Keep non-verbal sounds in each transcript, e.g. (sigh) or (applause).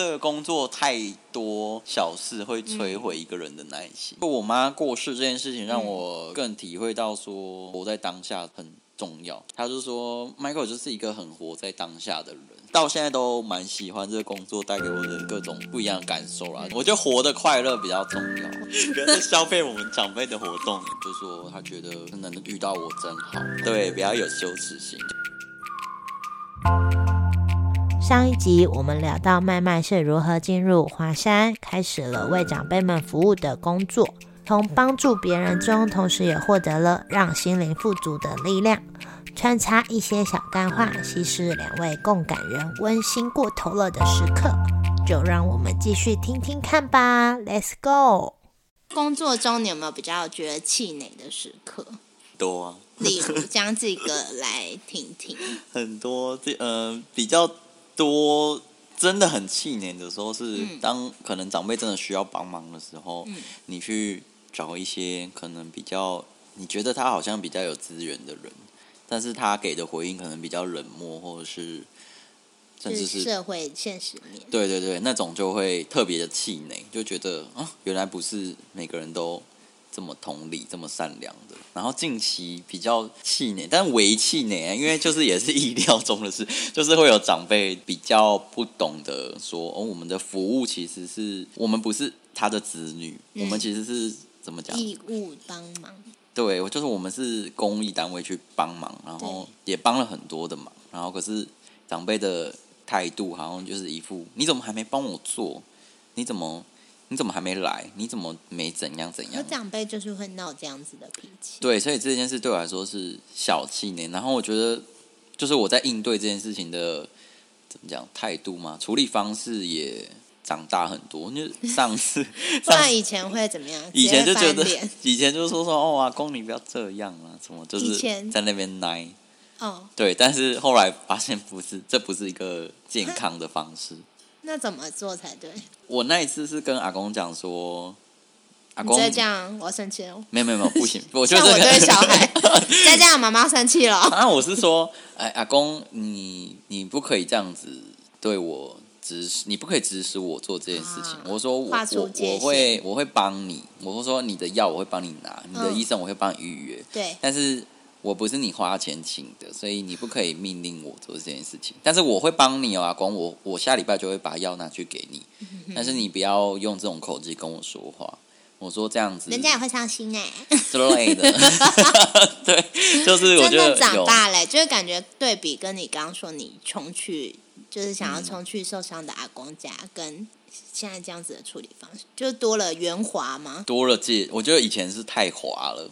这个工作太多小事会摧毁一个人的耐心。就我妈过世这件事情，让我更体会到说活在当下很重要。她就说，Michael 就是一个很活在当下的人，到现在都蛮喜欢这个工作带给我的各种不一样的感受啦。我觉得活的快乐比较重要，不要再消费我们长辈的活动。就说他觉得能遇到我真好，对，不要有羞耻心。上一集我们聊到麦麦是如何进入华山，开始了为长辈们服务的工作，从帮助别人中，同时也获得了让心灵富足的力量。穿插一些小干话，稀释两位共感人温馨过头了的时刻，就让我们继续听听看吧。Let's go。工作中你有没有比较觉得气馁的时刻？多啊，例如将这个来听听。(laughs) 很多，这呃比较。多真的很气馁的时候，是当可能长辈真的需要帮忙的时候，你去找一些可能比较你觉得他好像比较有资源的人，但是他给的回应可能比较冷漠，或者是甚至是社会现实面。对对对，那种就会特别的气馁，就觉得啊，原来不是每个人都。这么同理，这么善良的，然后近期比较气馁，但为气馁，因为就是也是意料中的事，(laughs) 就是会有长辈比较不懂得说，哦，我们的服务其实是我们不是他的子女，我们其实是怎么讲？义务帮忙。对，我就是我们是公益单位去帮忙，然后也帮了很多的忙，然后可是长辈的态度好像就是一副，你怎么还没帮我做？你怎么？你怎么还没来？你怎么没怎样怎样？长辈就是会闹这样子的脾气。对，所以这件事对我来说是小气呢。然后我觉得，就是我在应对这件事情的怎么讲态度嘛，处理方式也长大很多。就上次，(laughs) 那以前会怎么样？以前就觉得，以前就说说哦，啊公你不要这样啊，什么就是在那边奶。哦，对，但是后来发现不是，这不是一个健康的方式。那怎么做才对？我那一次是跟阿公讲说，阿公再这样我要生气了。没有没有没有，不行，(laughs) 我就我对小孩 (laughs) 再这样，妈妈生气了。啊，我是说，哎，阿公，你你不可以这样子对我指使，你不可以指使我做这件事情。我说我我我会我会帮你，我会说你的药我会帮你拿，你的医生我会帮你预约。对，但是。我不是你花钱请的，所以你不可以命令我做这件事情。但是我会帮你哦，阿公，我我下礼拜就会把药拿去给你。(laughs) 但是你不要用这种口气跟我说话。我说这样子，人家也会伤心哎之类的。对，就是我觉得长大嘞，就是感觉对比跟你刚刚说你冲去，就是想要冲去受伤的阿公家，跟现在这样子的处理方式，就多了圆滑吗？多了这，我觉得以前是太滑了。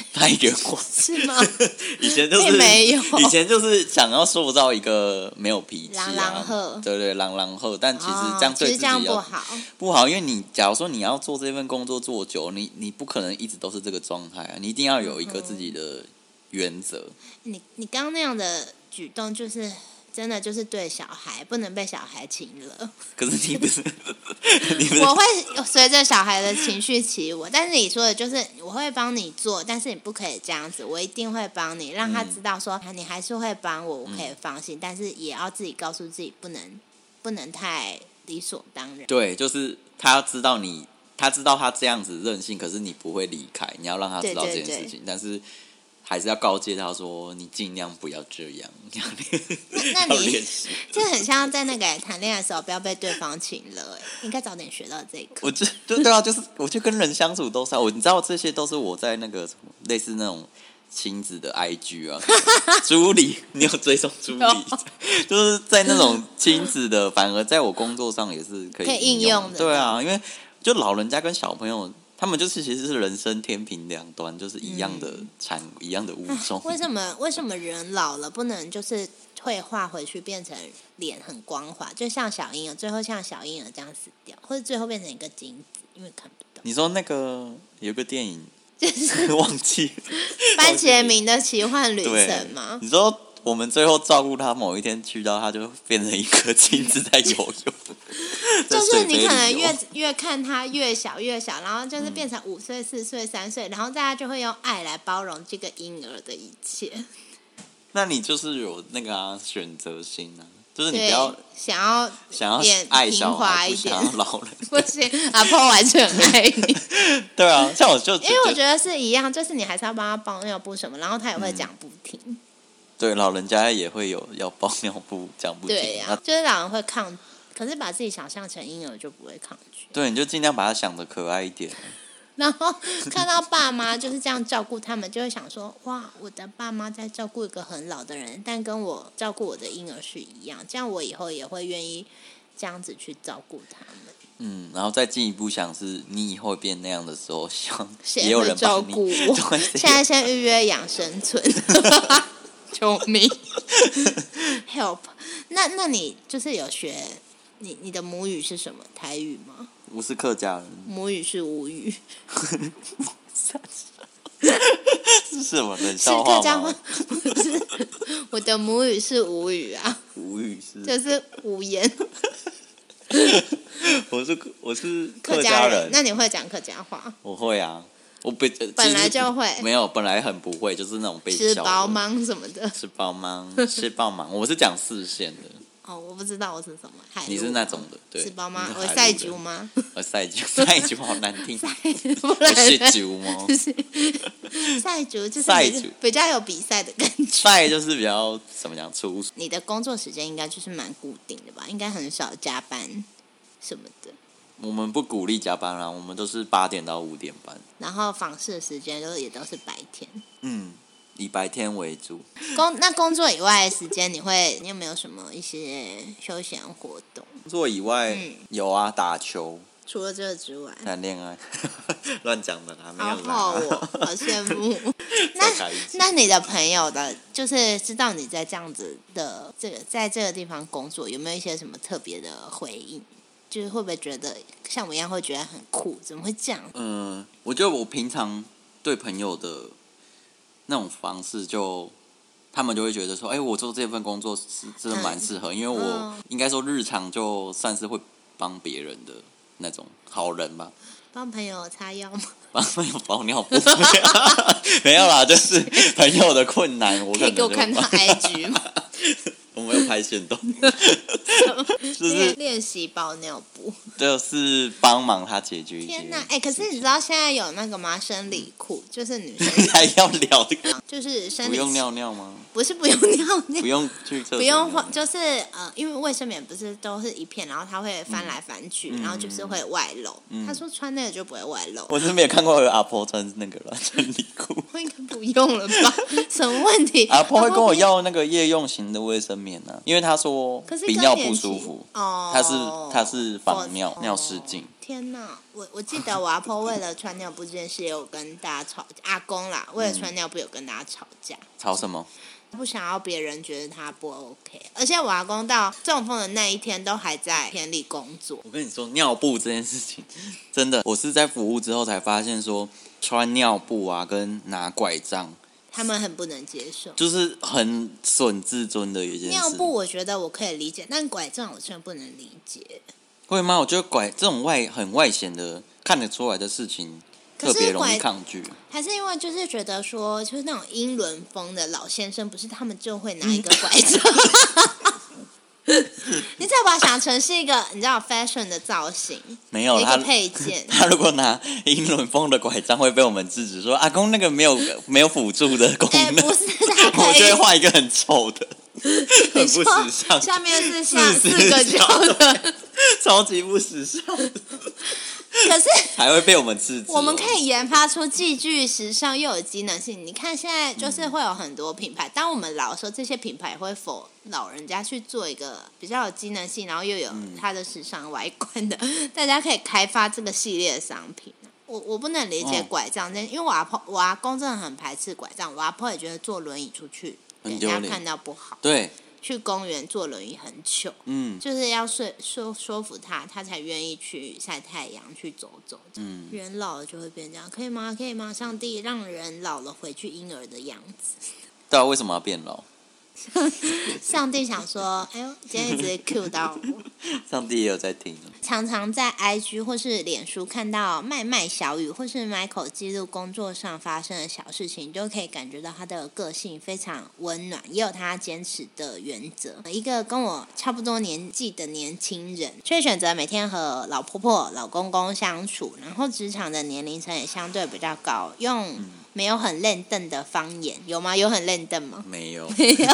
(laughs) 太圆滑 (laughs) 是吗？(laughs) 以前就是没有，以前就是想要塑造一个没有脾气啊，对对，狼狼后，但其实这样对自己不好，不好，因为你假如说你要做这份工作做久，你你不可能一直都是这个状态啊，你一定要有一个自己的原则。你你刚刚那样的举动就是。真的就是对小孩不能被小孩亲了。可是你不是，(laughs) 我会随着小孩的情绪起舞。但是你说的就是我会帮你做，但是你不可以这样子。我一定会帮你，让他知道说你还是会帮我，我可以放心。但是也要自己告诉自己，不能不能太理所当然。对，就是他要知道你，他知道他这样子任性，可是你不会离开。你要让他知道这件事情，但是。还是要告诫他说：“你尽量不要这样。(laughs) ”那那你 (laughs) 就很像在那个谈恋爱的时候，不要被对方请了。应该早点学到这个。我这对对啊，就是我就跟人相处都是我，你知道这些都是我在那个类似那种亲子的 IG 啊，(laughs) 朱莉，你有追踪朱莉？就是在那种亲子的，反而在我工作上也是可以应用的。对啊，因为就老人家跟小朋友。他们就是其实是人生天平两端，就是一样的产一样的物种。(laughs) 为什么为什么人老了不能就是退化回去变成脸很光滑，就像小婴儿最后像小婴儿这样死掉，或者最后变成一个精子，因为看不到。你说那个有个电影，(laughs) 就是 (laughs) 忘记班杰明的奇幻旅程吗？你说。我们最后照顾他，某一天去到，他就变成一颗金子在游泳。(laughs) 就是你可能越越看他越小越小，然后就是变成五岁、四岁、三岁，然后大家就会用爱来包容这个婴儿的一切。那你就是有那个选择性啊，就是你不对要，想要想要脸爱小孩，一点要老人。(laughs) 不行，阿婆完全很爱你。(laughs) 对啊，像我就因为我觉得是一样，就是你还是要帮他包尿布什么，然后他也会讲不听。对老人家也会有要包尿布讲不对，呀、那就是老人会抗，可是把自己想象成婴儿就不会抗拒。对，你就尽量把他想的可爱一点。(laughs) 然后看到爸妈就是这样照顾他们，就会想说：哇，我的爸妈在照顾一个很老的人，但跟我照顾我的婴儿是一样，这样我以后也会愿意这样子去照顾他们。嗯，然后再进一步想是，你以后变那样的时候，(laughs) 希望也有人。照顾我？(laughs) 对，现在先预约养生村，救命！(laughs) Help！那那你就是有学你你的母语是什么？台语吗？我是客家人，母语是吴语，(laughs) 是什么冷是笑话吗客家话？？(laughs) 不是，我的母语是吴语啊，无语是，就是无言我是我是客家人。那你会讲客家话？我会啊，我本本来就会没有，本来很不会，就是那种被吃饱？吗？什么的？吃饱吗？吃饱芒？我是讲四线的，(laughs) 哦，我不知道我是什么。海你是那种的，对。吃包吗我赛海陆人？酒吗？我，(laughs) 赛酒，赛酒好难听。(laughs) 不我然是酒吗？赛竹就是赛竹比比较有比赛的感觉。赛就是比较怎么讲粗俗。你的工作时间应该就是蛮固定的吧？应该很少加班什么的。我们不鼓励加班啦，我们都是八点到五点班。然后访视的时间都也都是白天。嗯，以白天为主。工那工作以外的时间，你会你有没有什么一些休闲活动？工作以外、嗯有啊，打球、除了这个之外，谈恋爱，(laughs) 乱讲的啦，没好有啦。好羡慕。(laughs) 再开一次那你的朋友的，就是知道你在这样子的这个在这个地方工作，有没有一些什么特别的回应？就是会不会觉得像我一样会觉得很酷？怎么会这样？嗯，我觉得我平常对朋友的那种方式就。他们就会觉得说，哎、我做这份工作是真的蛮适合，因为我嗯应该说日常就算是会帮别人的那种好人吧，帮朋友擦药吗？(laughs) 帮朋友包尿布，没有啦，就是朋友的困难，我可可以给我看他 IG 吗？(laughs) 我没有拍线动，(laughs) 就是练练习包尿布。就是帮忙他解决一些。天哪，哎、可是你知道现在有那个吗？生理裤，就是女生 (laughs) 还要聊这个？就是生理不用尿尿吗？不是不用尿尿不。用去厕所不用换，就是呃，因为卫生棉不是都是一片，然后它会翻来翻去，嗯然后就是会外露。嗯他说穿那个就不会外露，我是没有看过有阿婆穿那个了生理裤。(laughs) 我应该不用了吧？什么问题？阿婆会跟我要那个夜用型的卫生棉呢、因为他说可是比尿不舒服，哦，他是他是防哦尿尿失禁。天哪，我我记得我阿婆为了穿尿布这件事，也有跟大家吵，阿公啦，为了穿尿布有跟大家吵架。吵什么？不想要别人觉得他不 OK，而且我阿公到中风的那一天都还在田里工作。我跟你说，尿布这件事情，真的，我是在服务之后才发现说，穿尿布啊，跟拿拐杖，他们很不能接受就是很损自尊的一件事。尿布，我觉得我可以理解，但拐杖我真的不能理解。会吗？我觉得拐这种外很外显的看得出来的事情，特别容易抗拒。还是因为就是觉得说，就是那种英伦风的老先生，不是他们就会拿一个 (laughs) 拐杖。(laughs) 你再把它想成是一个你知道 fashion 的造型，没有他一个，配件。(laughs) 他如果拿英伦风的拐杖，会被我们制止说阿公那个没有没有辅助的功哎、能，不是，(laughs) 他我就会画一个很丑的，很不时尚，下面是像四四个角角的，超级不时尚，可是 (laughs) 还会被我们制止哦。我们可以研发出既具时尚又有机能性。你看现在就是会有很多品牌，当我们老的时候，这些品牌会否老人家去做一个比较有机能性，然后又有它的时尚外观的，大家可以开发这个系列的商品。我我不能理解哦拐杖这，因为我阿婆我阿公真的很排斥拐杖，我阿婆也觉得坐轮椅出去人家看到不好，对，去公园坐轮椅很久。嗯就是要说说说服他，他才愿意去晒太阳、去走走。嗯，人老了就会变这样，可以吗？可以吗？上帝让人老了回去婴儿的样子。对啊，为什么要变老？(laughs) 上帝想说，哎呦，今天一直 Q 到我。(laughs) 上帝也有在听。常常在 IG 或是脸书看到麦麦小雨或是 Michael 记录工作上发生的小事情，就可以感觉到他的个性非常温暖，也有他坚持的原则。一个跟我差不多年纪的年轻人，却选择每天和老婆婆、老公公相处，然后职场的年龄层也相对比较高，用。没有很认凳的方言有吗？有很认凳吗？没有，没有。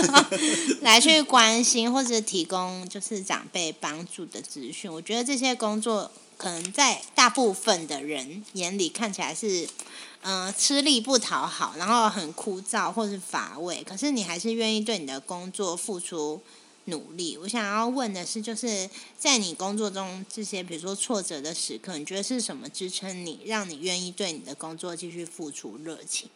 来去关心或者提供就是长辈帮助的资讯，我觉得这些工作可能在大部分的人眼里看起来是，嗯，吃力不讨好，然后很枯燥或是乏味。可是你还是愿意对你的工作付出。努力，我想要问的是，就是在你工作中这些，比如说挫折的时刻，你觉得是什么支撑你，让你愿意对你的工作继续付出热情？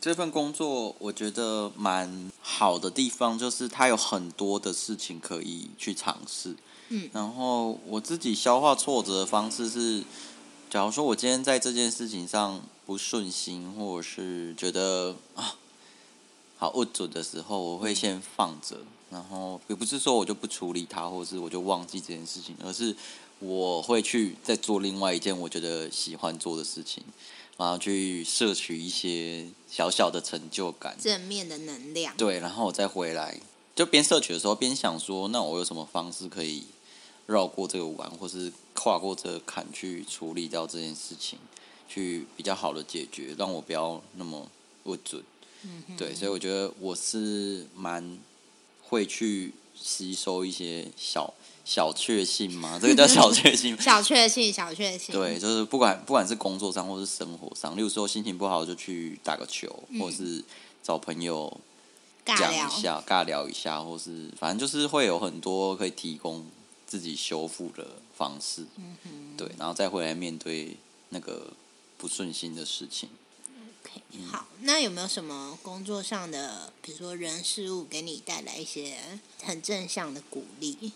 这份工作我觉得蛮好的地方，就是它有很多的事情可以去尝试。嗯，然后我自己消化挫折的方式是，假如说我今天在这件事情上不顺心，或者是觉得啊好不准的时候，我会先放着。然后也不是说我就不处理它，或者是我就忘记这件事情，而是我会去再做另外一件我觉得喜欢做的事情，然后去摄取一些小小的成就感，正面的能量。对，然后我再回来，就边摄取的时候边想说，那我有什么方式可以绕过这个弯，或是跨过这个坎去处理掉这件事情，去比较好的解决，让我不要那么不准。嗯，对，所以我觉得我是蛮。会去吸收一些小小确幸吗？这个叫小确幸。(laughs) 小确幸，小确幸。对，就是不管不管是工作上或是生活上，例如说心情不好就去打个球，或是找朋友讲一下、尬聊一下，或是反正就是会有很多可以提供自己修复的方式。嗯哼。对，然后再回来面对那个不顺心的事情。好，那有没有什么工作上的，比如说人事物，给你带来一些很正向的鼓励？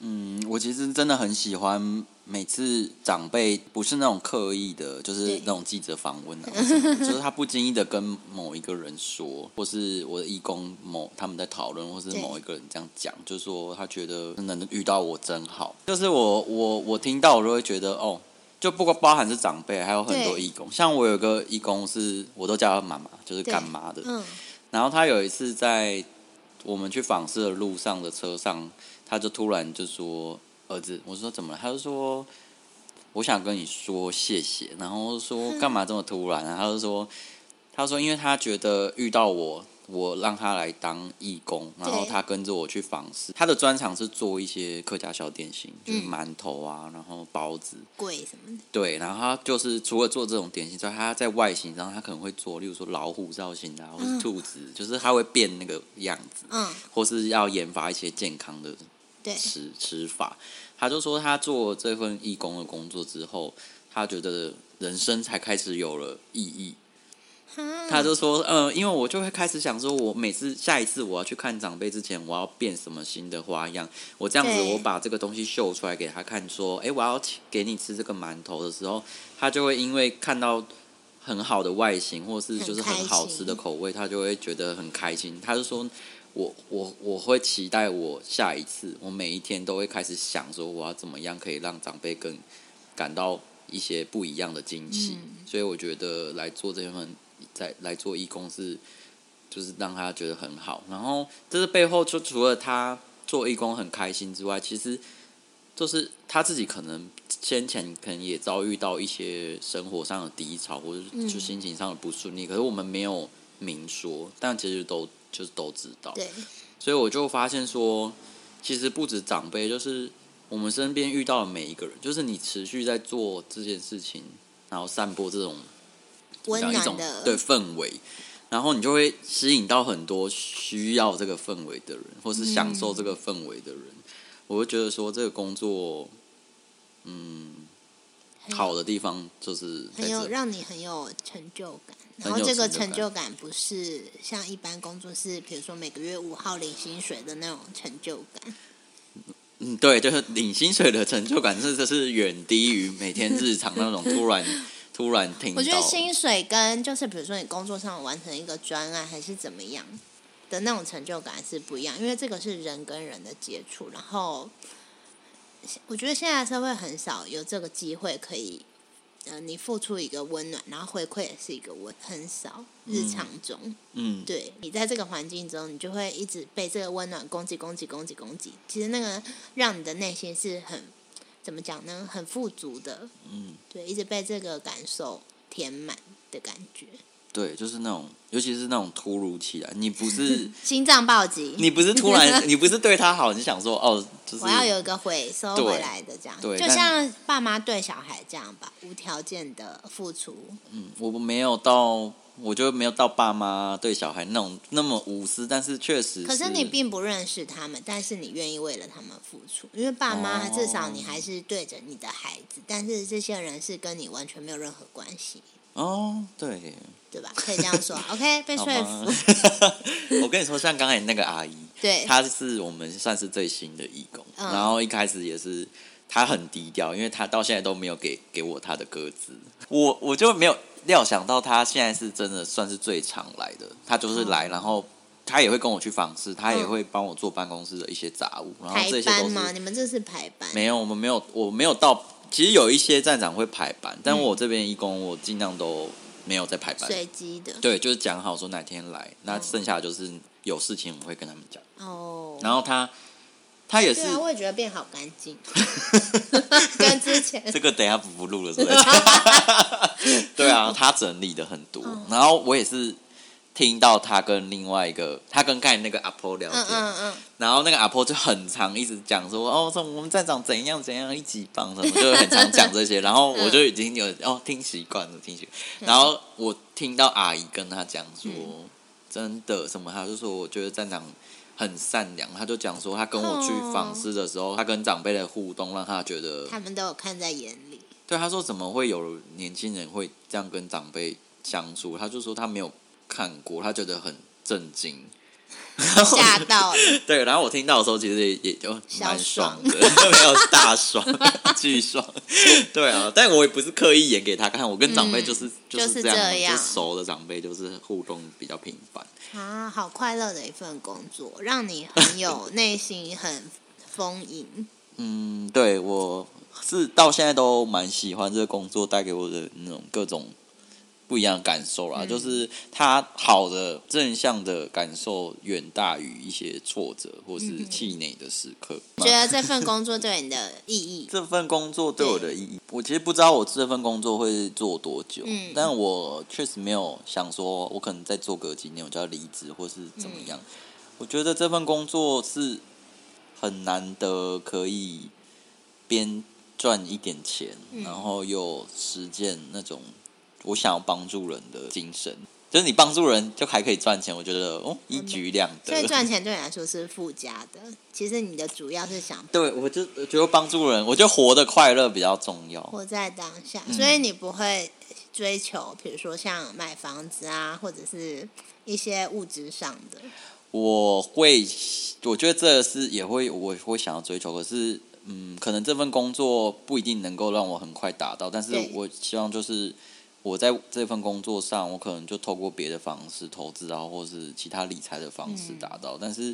嗯，我其实真的很喜欢每次长辈不是那种刻意的，就是那种记者访问啊，就是他不经意的跟某一个人说，或是我的义工某他们在讨论，或是某一个人这样讲，就是说他觉得能遇到我真好，就是我我我听到我就会觉得哦。就不光包含是长辈，还有很多义工。像我有个义工是，我都叫他妈妈，就是干妈的。嗯。然后他有一次在我们去访视的路上的车上，他就突然就说：“儿子，我说怎么了？”他就说：“我想跟你说谢谢。”然后说：“干嘛这么突然？”啊他就说：“他说因为他觉得遇到我。”我让他来当义工，然后他跟着我去访视。他的专长是做一些客家小点心，就是馒头啊，然后包子、贵什么的。对，然后他就是除了做这种点心之外，他在外形上他可能会做，例如说老虎造型啊，或是兔子，就是他会变那个样子。嗯。或是要研发一些健康的吃吃法。他就说他做这份义工的工作之后，他觉得人生才开始有了意义。他就说：“嗯，因为我就会开始想说，我每次下一次我要去看长辈之前，我要变什么新的花样？我这样子，我把这个东西秀出来给他看，说，哎，我要给你吃这个馒头的时候，他就会因为看到很好的外形，或是就是很好吃的口味，他就会觉得很开心。他就说，我我我会期待我下一次，我每一天都会开始想说，我要怎么样可以让长辈更感到一些不一样的惊喜。所以我觉得来做这份。”在来做义工是，就是让他觉得很好。然后，这是背后就除了他做义工很开心之外，其实就是他自己可能先前可能也遭遇到一些生活上的低潮，或者就心情上的不顺利。可是我们没有明说，但其实都就是都知道。对。所以我就发现说，其实不止长辈，就是我们身边遇到的每一个人，就是你持续在做这件事情，然后散播这种。温暖的对氛围，然后你就会吸引到很多需要这个氛围的人，或是享受这个氛围的人。我会觉得说，这个工作，嗯，好的地方就是很有让你很有成就感。然后这个成就感不是像一般工作是，比如说每个月五号领薪水的那种成就感。嗯，对，就是领薪水的成就感，是这是远低于每天日常那种突然。突然听，我觉得薪水跟就是比如说你工作上完成一个专案还是怎么样的那种成就感是不一样，因为这个是人跟人的接触，然后我觉得现在社会很少有这个机会可以，呃，你付出一个温暖，然后回馈也是一个温，很少日常中，嗯，对你在这个环境中，你就会一直被这个温暖攻击、攻击、攻击、攻击。其实那个让你的内心是很怎么讲呢？很富足的，嗯，对，一直被这个感受填满的感觉，对，就是那种，尤其是那种突如其来，你不是 (laughs) 心脏暴击。(laughs) 你不是突然，(laughs) 你不是对他好，你想说哦，就是我要有一个回收回来的这样，对就像爸妈对小孩这样吧，无条件的付出。嗯，我没有到，我觉得没有到爸妈对小孩那种那么无私，但是确实可是你并不认识他们，但是你愿意为了他们付出，因为爸妈哦。至少你还是对着你的孩子，但是这些人是跟你完全没有任何关系，哦，对，对吧？可以这样说，(laughs) OK，被好说服。(laughs) 我跟你说，像刚才那个阿姨，(laughs) 对，她是我们算是最新的义工，嗯。然后一开始也是她很低调，因为她到现在都没有给给我她的歌词，我我就没有料想到他现在是真的算是最常来的，他就是来，嗯然后他也会跟我去访视，他也嗯会帮我做办公室的一些杂物，然后排这些都班吗？是你们这是排班？没有，我们没有，我没有到，其实有一些站长会排班，但嗯我这边义工我尽量都没有在排班，随机的。对，就是讲好说哪天来，那嗯剩下就是有事情我们会跟他们讲。哦，然后他他也是对啊，我也觉得变好干净，(laughs) 跟之前这个等一下不不录了，是不是？他整理的很多，嗯。然后我也是听到他跟另外一个，他跟刚才那个阿婆聊天，嗯嗯嗯，然后那个阿婆就很常一直讲说，哦，说我们站长怎样怎样一级棒什么，就很常讲这些，(laughs) 然后我就已经有哦听习惯了，听习惯。然后我听到阿姨跟他讲说，真的什么，他就说我觉得站长很善良，他就讲说他跟我去访视的时候，他跟长辈的互动让他觉得，他们都有看在眼里。对他说怎么会有年轻人会这样跟长辈相处，他就说他没有看过，他觉得很震惊。(laughs) 吓到了，(laughs) 对，然后我听到的时候，其实也也就蛮小爽爽的，(laughs) 没有大爽，巨爽。对啊，但我也不是刻意演给他看，我跟长辈就是、嗯就就是这样，这样就熟的长辈就是互动比较频繁。啊，好快乐的一份工作，让你很有内心很丰盈。嗯，对我是到现在都蛮喜欢这个工作带给我的那种各种不一样的感受啦，嗯。就是它好的正向的感受远大于一些挫折或是嗯气馁的时刻。觉得这份工作对你的意义，(laughs) 这份工作对我的意义，我其实不知道我这份工作会做多久，嗯。但我确实没有想说，我可能再做个几年我就要离职或是怎么样。我觉得这份工作是很难得可以边赚一点钱，嗯然后又实践那种我想要帮助人的精神。就是你帮助人就还可以赚钱，我觉得哦一举两得。所以赚钱对你来说是附加的。其实你的主要是想 (laughs) 对，我就我觉得帮助人，我觉得活得快乐比较重要。活在当下，嗯所以你不会追求，比如说像买房子啊，或者是一些物质上的。我会，我觉得这是也会，我会想要追求。可是，嗯，可能这份工作不一定能够让我很快达到，但是我希望就是我在这份工作上，我可能就透过别的方式投资啊，或是其他理财的方式达到。但是，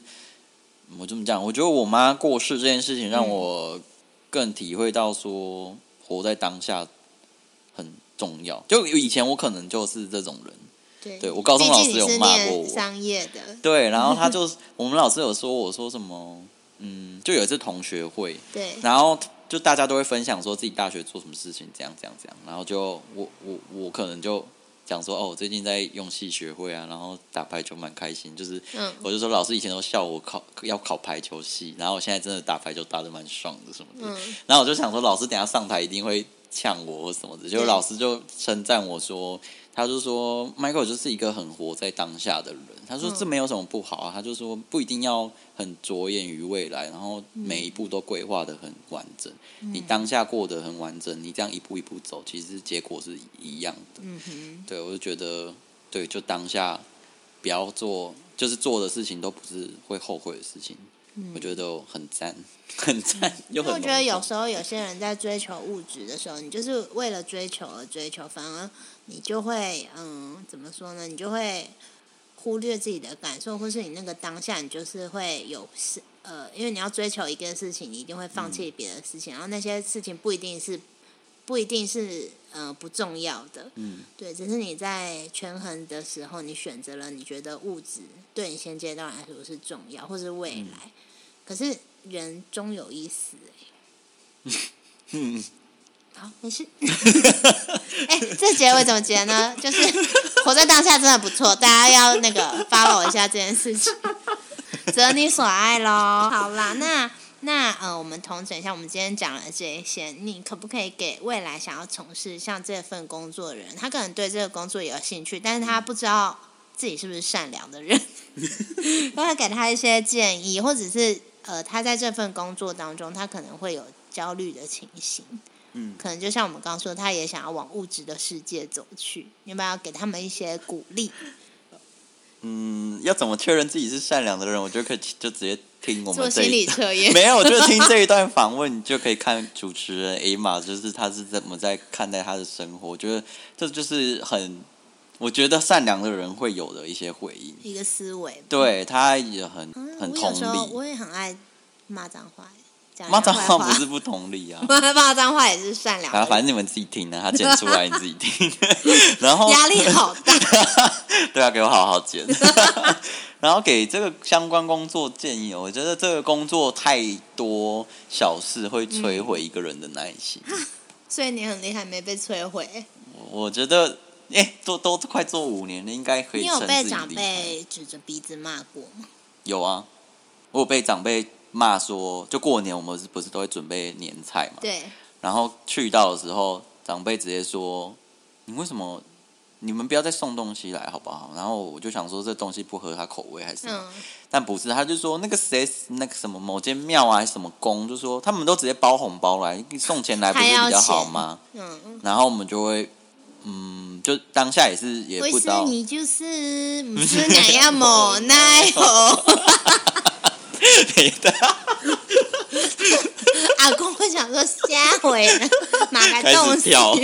嗯我这么讲，我觉得我妈过世这件事情让我更体会到说，活在当下很重要。就以前我可能就是这种人。对，对我高中老师有骂过我商业的，对，然后他就 (laughs) 我们老师有说我说什么，嗯，就有一次同学会，对，然后就大家都会分享说自己大学做什么事情，这样这样这样，然后就我我我可能就讲说哦，我最近在用戏学会啊，然后打排球蛮开心，就是嗯，我就说老师以前都笑我考要考排球系，然后我现在真的打排球打的蛮爽的什么的，嗯。然后我就想说老师等下上台一定会呛我或什么的，结果老师就称赞我说。他就说，Michael 就是一个很活在当下的人。他说嗯这没有什么不好啊。他就说不一定要很着眼于未来，然后每一步都规划的很完整。嗯你当下过得很完整，你这样一步一步走，其实结果是一样的。嗯哼，对我就觉得，对，就当下不要做，就是做的事情都不是会后悔的事情。我觉得很赞，很赞，又很因为我觉得有时候有些人在追求物质的时候，你就是为了追求而追求，反而你就会嗯，怎么说呢？你就会忽略自己的感受，或是你那个当下，你就是会有事呃，因为你要追求一个事情，你一定会放弃别的事情，然后那些事情不一定是不一定是呃不重要的，嗯，对，只是你在权衡的时候，你选择了你觉得物质对你现阶段来说是重要，或是未来，可是人终有一死、欸，(laughs) 嗯，好，没事。(laughs) 哎、这结尾怎么结呢？就是活在当下真的不错，大家要那个 follow 一下这件事情，(laughs) 择你所爱喽。好啦，那那呃，我们统整一下，我们今天讲了这一些，你可不可以给未来想要从事像这份工作的人，他可能对这个工作有兴趣，但是他不知道自己是不是善良的人，可不可以给他一些建议，或者是呃，他在这份工作当中，他可能会有焦虑的情形。嗯可能就像我们刚刚说，他也想要往物质的世界走去，你要不要给他们一些鼓励？嗯，要怎么确认自己是善良的人？我觉得可以就直接听我们这一心理测验？(laughs) 没有，我觉得听这一段访问，你就可以看主持人 A 玛，就是他是怎么在看待他的生活。我觉得这就是很，我觉得善良的人会有的一些回应。一个思维。对他也很嗯，很我有时候同理，我也很爱骂脏话，讲骂脏话不是不同理啊。(laughs) 骂脏话也是善良啊，反正你们自己听啊，他剪出来你自己听。(laughs) 然后压力好大。(laughs) 对啊，给我好好剪。然后给这个相关工作建议，我觉得这个工作太多小事会摧毁一个人的耐心。所以你很厉害，没被摧毁。我我觉得，哎、都都快做五年了，应该可以你有被长。辈指着鼻子骂过吗？有啊，我有被长辈骂说，就过年我们是不是都会准备年菜嘛？对，然后去到的时候，长辈直接说：“你为什么？你们不要再送东西来好不好？”然后我就想说，这东西不合他口味还是？嗯，但不是，他就说那个谁，那个什么某间庙啊，还是什么宫，就说他们都直接包红包来，送钱来不是比较好吗？嗯，然后我们就会，嗯，就当下也是也不知道，师你就是不是哪样某奈何。(laughs) (laughs) 阿公会想说下回呢，马来开动始跳，(laughs)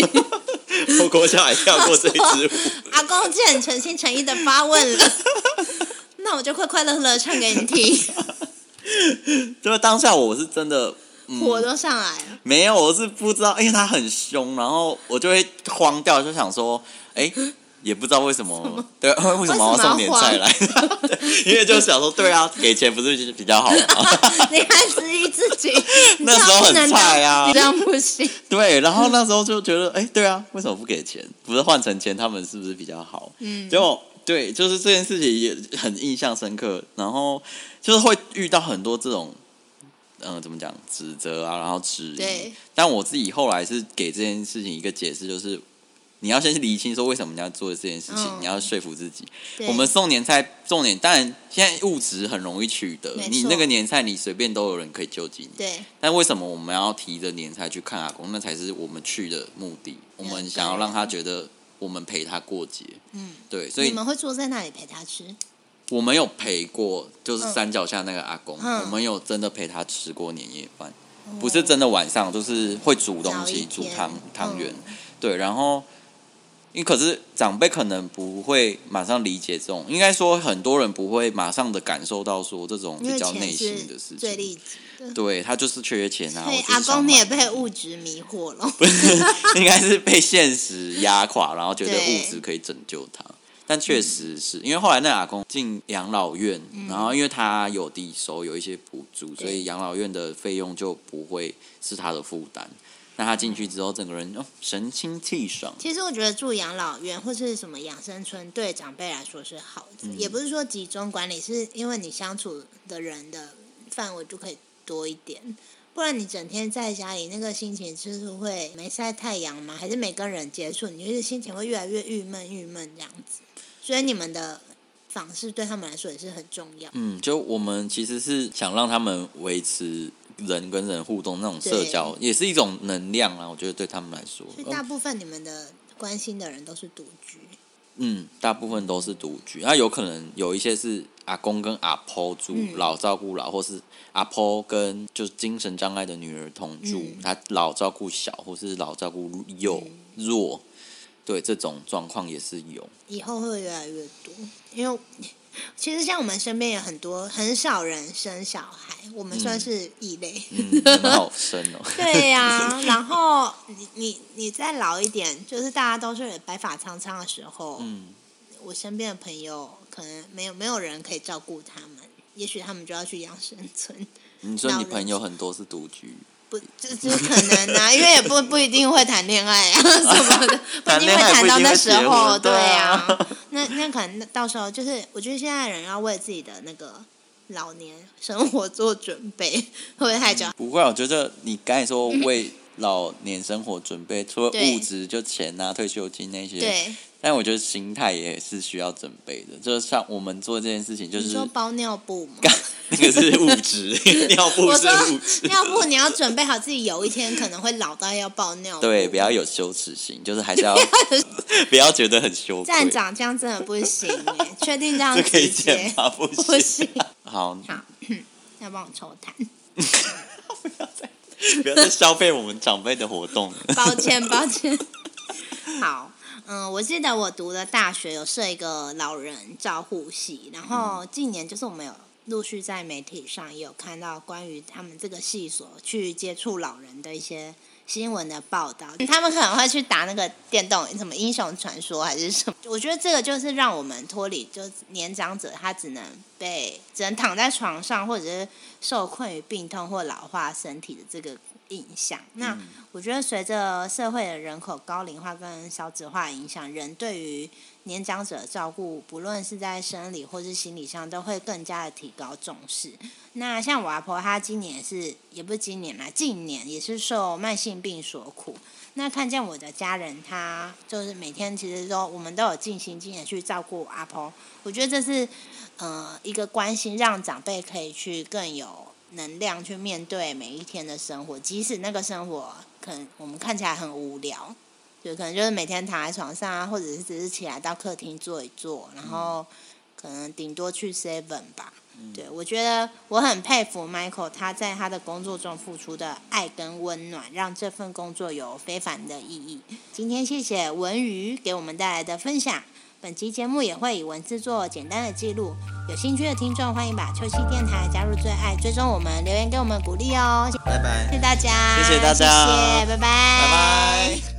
我国小还跳过这一支舞。阿公既然诚心诚意的发问了，那我就快快乐乐地唱给你听，(laughs) 就是当下我是真的，嗯，火都上来了。没有，我是不知道，因为他很凶，然后我就会慌掉，就想说，哎、也不知道为什么，对，(laughs) 为什么要送点菜来？对 (laughs) 因为就想说，对啊，给钱不是比较好吗？(laughs) 你还质疑自己，那时候很菜啊这样不行。对，然后那时候就觉得，哎、对啊，为什么不给钱？不是换成钱，他们是不是比较好？嗯，结果对，就是这件事情也很印象深刻。然后就是会遇到很多这种，嗯、怎么讲，指责啊，然后质疑对。但我自己后来是给这件事情一个解释，就是你要先去理清说为什么你要做这件事情，嗯你要说服自己。我们送年菜，重点当然现在物质很容易取得你那个年菜你随便都有人可以救济你。对但为什么我们要提着年菜去看阿公？那才是我们去的目的。我们想要让他觉得我们陪他过节，嗯，对，所以你们会坐在那里陪他吃？我们有陪过，就是山脚下那个阿公，嗯我们有真的陪他吃过年夜饭，不是真的晚上，就是会煮东西，煮汤汤圆，嗯对，然后。因为可是长辈可能不会马上理解这种，应该说很多人不会马上的感受到说这种比较内心的事情。对他就是缺钱啊，所以我阿公你也被物质迷惑了。不是应该是被现实压垮，然后觉得物质可以拯救他。但确实是因为后来那阿公进养老院，然后因为他有低收，有一些补助，所以养老院的费用就不会是他的负担。那他进去之后，整个人哦神清气爽。其实我觉得住养老院或是什么养生村，对长辈来说是好的，嗯也不是说集中管理，是因为你相处的人的范围就可以多一点。不然你整天在家里，那个心情就是会没晒太阳吗？还是没跟人接触，你就是心情会越来越郁闷、郁闷这样子。所以你们的访视对他们来说也是很重要。嗯，就我们其实是想让他们维持人跟人互动那种社交，也是一种能量啊。我觉得对他们来说，所以大部分你们的关心的人都是独居。嗯，大部分都是独居，那有可能有一些是阿公跟阿婆住，嗯老照顾老，或是阿婆跟就是精神障碍的女儿同住，嗯他老照顾小，或是老照顾幼、弱。对，这种状况也是有。以后会越来越多，因为其实像我们身边有很多很少人生小孩，我们算是异类。好深哦。(laughs) 对呀、(laughs) 然后你你你再老一点，就是大家都是白发苍苍的时候，嗯，我身边的朋友可能没有没有人可以照顾他们，也许他们就要去养生村。你说你朋友很多是独居，不，这这可能啊，(laughs) 因为也不不一定会谈恋爱啊 (laughs) 什么的，(laughs) 不一定会谈到那时候，对啊啊。那那可能到时候就是，我觉得现在人要为自己的那个老年生活做准备，会不会太早？不会啊，我觉得你刚才说为老年生活准备，除了物质就钱啊、退休金那些，对，但我觉得心态也是需要准备的。就是像我们做这件事情，就是你说包尿布嘛？(laughs) 那个是物质，(laughs) 尿布是物质。尿布你要准备好自己有一天可能会老到要包尿布。对，不要有羞耻心，就是还是要不要 (laughs) 觉得很羞愧。站长这样真的不行耶，确定这样可以剪吗？不不行。好，好，(coughs) 要帮我抽痰。不要再消费我们长辈的活动了。抱歉，抱歉。好，嗯，我记得我读的大学有设一个老人照护系，然后近年就是我们有陆续在媒体上也有看到关于他们这个系所去接触老人的一些新闻的报道，他们可能会去打那个电动什么英雄传说还是什么。我觉得这个就是让我们脱离，就年长者他只能被只能躺在床上，或者是受困于病痛或老化身体的这个印象。那我觉得随着社会的人口高龄化跟少子化影响，人对于年长者的照顾，不论是在生理或是心理上，都会更加的提高重视。那像我阿婆，她今年也是，也不是今年啦，近年也是受慢性病所苦。那看见我的家人，他就是每天其实都我们都有尽心尽力地去照顾阿婆，我觉得这是呃一个关心，让长辈可以去更有能量去面对每一天的生活，即使那个生活可能我们看起来很无聊，就可能就是每天躺在床上啊，或者是只是起来到客厅坐一坐，然后可能顶多去 seven 吧。对，我觉得我很佩服 Michael，他在他的工作中付出的爱跟温暖，让这份工作有非凡的意义。今天谢谢文瑜给我们带来的分享。本期节目也会以文字做简单的记录，有兴趣的听众欢迎把秋夕电台加入最爱，追踪我们，留言给我们鼓励哦。拜拜谢谢大家，谢谢大家谢谢，拜拜，拜拜。